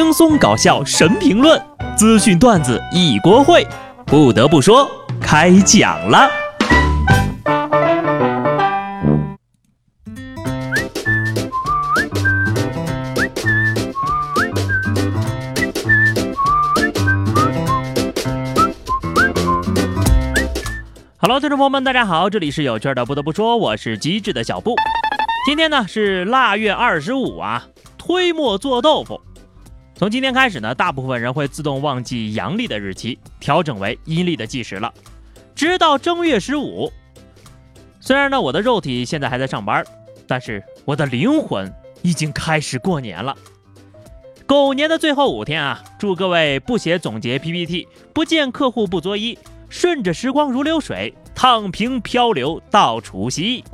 轻松搞笑神评论，资讯段子一锅烩。不得不说，开讲了。Hello，听众朋友们，大家好，这里是有趣的。不得不说，我是机智的小布。今天呢是腊月二十五啊，推磨做豆腐。从今天开始呢，大部分人会自动忘记阳历的日期，调整为阴历的计时了，直到正月十五。虽然呢，我的肉体现在还在上班，但是我的灵魂已经开始过年了。狗年的最后五天啊，祝各位不写总结 PPT，不见客户不作揖，顺着时光如流水，躺平漂流到除夕。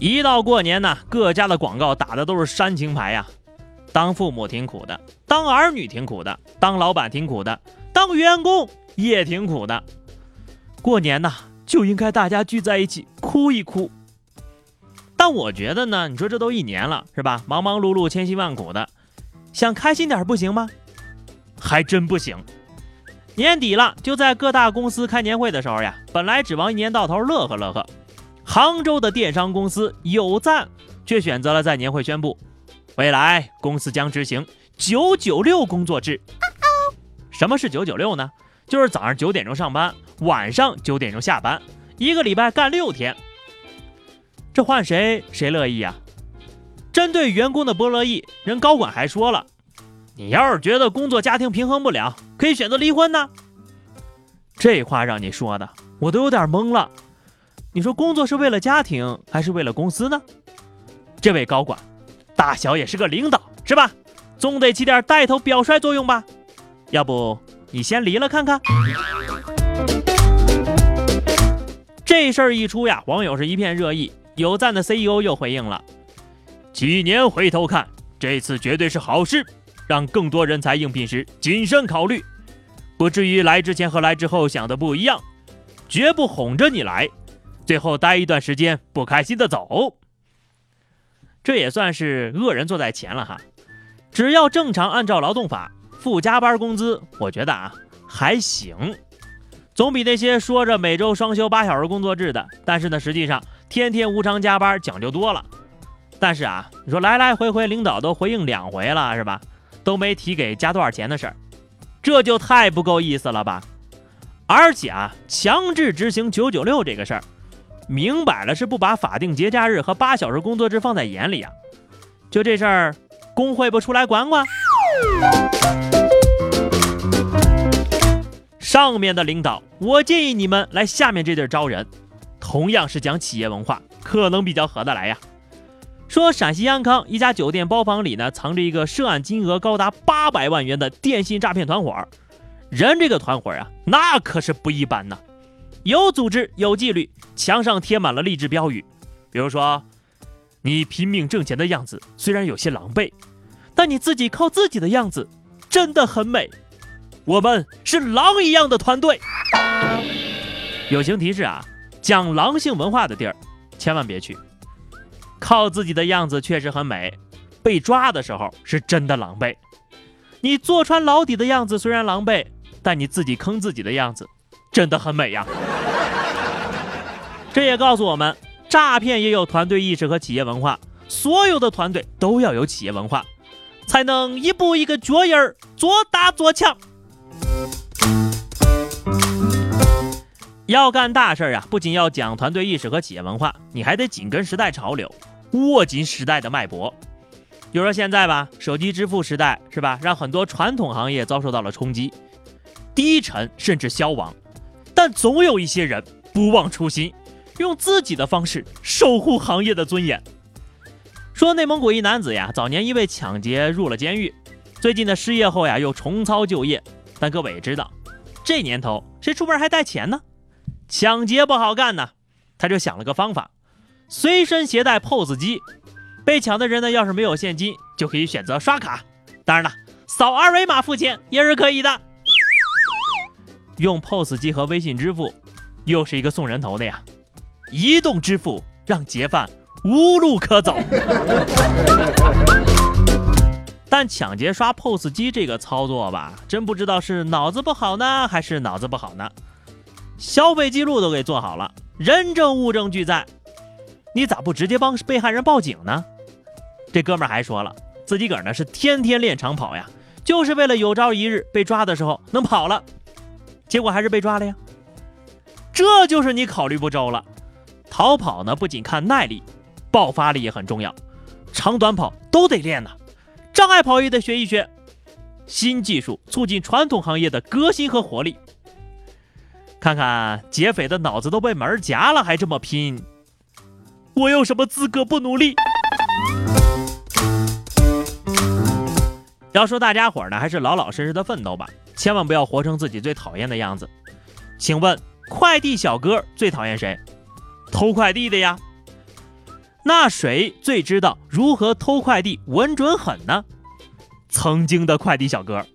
一到过年呢，各家的广告打的都是煽情牌呀。当父母挺苦的，当儿女挺苦的，当老板挺苦的，当员工也挺苦的。过年呢，就应该大家聚在一起哭一哭。但我觉得呢，你说这都一年了，是吧？忙忙碌碌，千辛万苦的，想开心点不行吗？还真不行。年底了，就在各大公司开年会的时候呀，本来指望一年到头乐呵乐呵。杭州的电商公司有赞，却选择了在年会宣布，未来公司将执行九九六工作制。什么是九九六呢？就是早上九点钟上班，晚上九点钟下班，一个礼拜干六天。这换谁谁乐意啊？针对员工的不乐意，人高管还说了，你要是觉得工作家庭平衡不了，可以选择离婚呢。这话让你说的，我都有点懵了。你说工作是为了家庭还是为了公司呢？这位高管，大小也是个领导是吧？总得起点带头表率作用吧？要不你先离了看看？这事儿一出呀，网友是一片热议。有赞的 CEO 又回应了：几年回头看，这次绝对是好事，让更多人才应聘时谨慎考虑，不至于来之前和来之后想的不一样，绝不哄着你来。最后待一段时间不开心的走，这也算是恶人坐在前了哈。只要正常按照劳动法付加班工资，我觉得啊还行，总比那些说着每周双休八小时工作制的，但是呢实际上天天无偿加班讲究多了。但是啊，你说来来回回领导都回应两回了是吧？都没提给加多少钱的事儿，这就太不够意思了吧？而且啊，强制执行九九六这个事儿。明摆了是不把法定节假日和八小时工作制放在眼里啊！就这事儿，工会不出来管管？上面的领导，我建议你们来下面这地儿招人，同样是讲企业文化，可能比较合得来呀。说陕西安康一家酒店包房里呢，藏着一个涉案金额高达八百万元的电信诈骗团伙，人这个团伙啊，那可是不一般呐。有组织有纪律，墙上贴满了励志标语，比如说：“你拼命挣钱的样子虽然有些狼狈，但你自己靠自己的样子真的很美。”我们是狼一样的团队。友情提示啊，讲狼性文化的地儿，千万别去。靠自己的样子确实很美，被抓的时候是真的狼狈。你坐穿牢底的样子虽然狼狈，但你自己坑自己的样子。真的很美呀！这也告诉我们，诈骗也有团队意识和企业文化，所有的团队都要有企业文化，才能一步一个脚印儿，做大做强。要干大事儿啊，不仅要讲团队意识和企业文化，你还得紧跟时代潮流，握紧时代的脉搏。比如说现在吧，手机支付时代是吧，让很多传统行业遭受到了冲击，低沉甚至消亡。但总有一些人不忘初心，用自己的方式守护行业的尊严。说内蒙古一男子呀，早年因为抢劫入了监狱，最近的失业后呀又重操旧业。但各位也知道，这年头谁出门还带钱呢？抢劫不好干呢，他就想了个方法，随身携带 POS 机。被抢的人呢，要是没有现金，就可以选择刷卡。当然了，扫二维码付钱也是可以的。用 POS 机和微信支付，又是一个送人头的呀！移动支付让劫犯无路可走。但抢劫刷 POS 机这个操作吧，真不知道是脑子不好呢，还是脑子不好呢？消费记录都给做好了，人证物证俱在，你咋不直接帮被害人报警呢？这哥们儿还说了，自己个儿呢是天天练长跑呀，就是为了有朝一日被抓的时候能跑了。结果还是被抓了呀。这就是你考虑不周了。逃跑呢，不仅看耐力，爆发力也很重要，长短跑都得练呢。障碍跑也得学一学，新技术促进传统行业的革新和活力。看看劫匪的脑子都被门夹了，还这么拼，我有什么资格不努力？要说大家伙呢，还是老老实实的奋斗吧，千万不要活成自己最讨厌的样子。请问快递小哥最讨厌谁？偷快递的呀。那谁最知道如何偷快递稳准狠呢？曾经的快递小哥，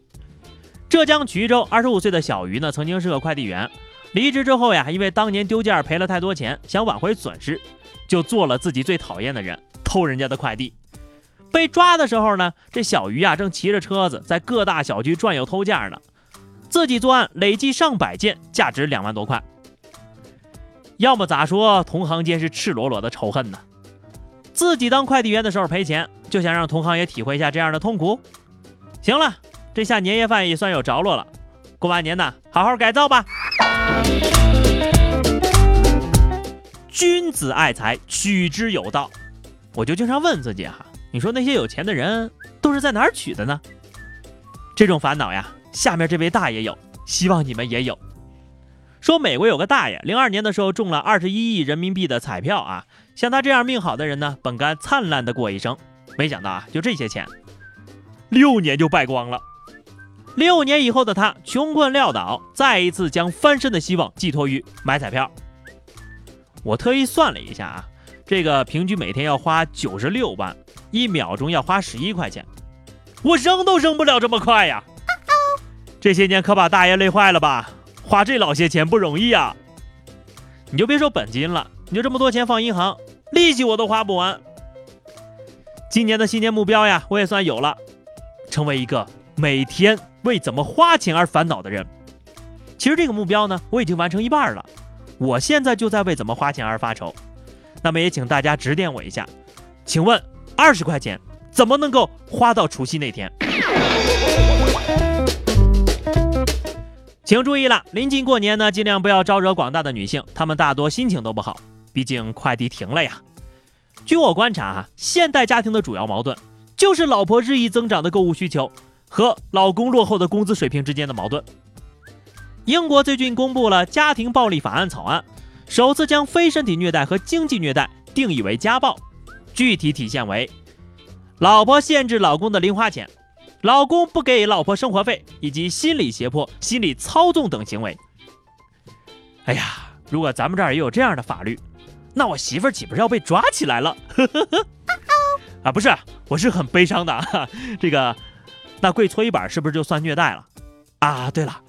浙江衢州二十五岁的小鱼呢，曾经是个快递员，离职之后呀，因为当年丢件赔了太多钱，想挽回损失，就做了自己最讨厌的人，偷人家的快递。被抓的时候呢，这小鱼啊正骑着车子在各大小区转悠偷件呢，自己作案累计上百件，价值两万多块。要么咋说，同行间是赤裸裸的仇恨呢？自己当快递员的时候赔钱，就想让同行也体会一下这样的痛苦。行了，这下年夜饭也算有着落了。过完年呢，好好改造吧。君子爱财，取之有道。我就经常问自己哈，你说那些有钱的人都是在哪儿取的呢？这种烦恼呀，下面这位大爷有，希望你们也有。说美国有个大爷，零二年的时候中了二十一亿人民币的彩票啊，像他这样命好的人呢，本该灿烂的过一生，没想到啊，就这些钱，六年就败光了。六年以后的他穷困潦倒，再一次将翻身的希望寄托于买彩票。我特意算了一下啊，这个平均每天要花九十六万，一秒钟要花十一块钱，我扔都扔不了这么快呀！这些年可把大爷累坏了吧？花这老些钱不容易啊！你就别说本金了，你就这么多钱放银行，利息我都花不完。今年的新年目标呀，我也算有了，成为一个每天为怎么花钱而烦恼的人。其实这个目标呢，我已经完成一半了，我现在就在为怎么花钱而发愁。那么也请大家指点我一下，请问二十块钱怎么能够花到除夕那天？请注意了，临近过年呢，尽量不要招惹广大的女性，她们大多心情都不好，毕竟快递停了呀。据我观察啊，现代家庭的主要矛盾就是老婆日益增长的购物需求和老公落后的工资水平之间的矛盾。英国最近公布了家庭暴力法案草案，首次将非身体虐待和经济虐待定义为家暴，具体体现为：老婆限制老公的零花钱。老公不给老婆生活费，以及心理胁迫、心理操纵等行为。哎呀，如果咱们这儿也有这样的法律，那我媳妇儿岂不是要被抓起来了？啊，不是，我是很悲伤的。这个，那跪搓衣板是不是就算虐待了？啊，对了，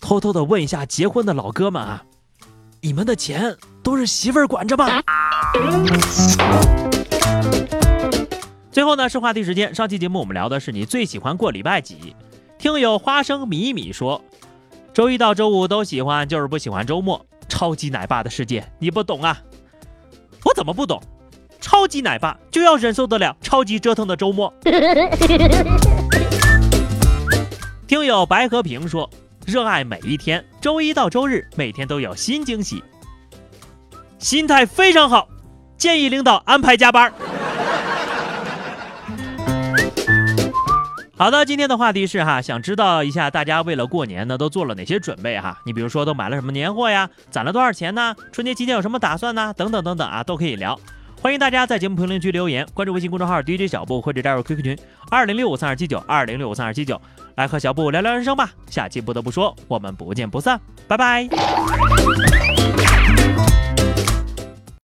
偷偷的问一下结婚的老哥们啊，你们的钱都是媳妇儿管着吗？最后呢是话题时间。上期节目我们聊的是你最喜欢过礼拜几？听友花生米米说，周一到周五都喜欢，就是不喜欢周末。超级奶爸的世界你不懂啊？我怎么不懂？超级奶爸就要忍受得了超级折腾的周末。听友白和平说，热爱每一天，周一到周日每天都有新惊喜，心态非常好，建议领导安排加班。好的，今天的话题是哈，想知道一下大家为了过年呢都做了哪些准备哈？你比如说都买了什么年货呀，攒了多少钱呢？春节期间有什么打算呢？等等等等啊，都可以聊。欢迎大家在节目评论区留言，关注微信公众号 DJ 小布或者加入 QQ 群二零六五三二七九二零六五三二七九，来和小布聊聊人生吧。下期不得不说，我们不见不散，拜拜。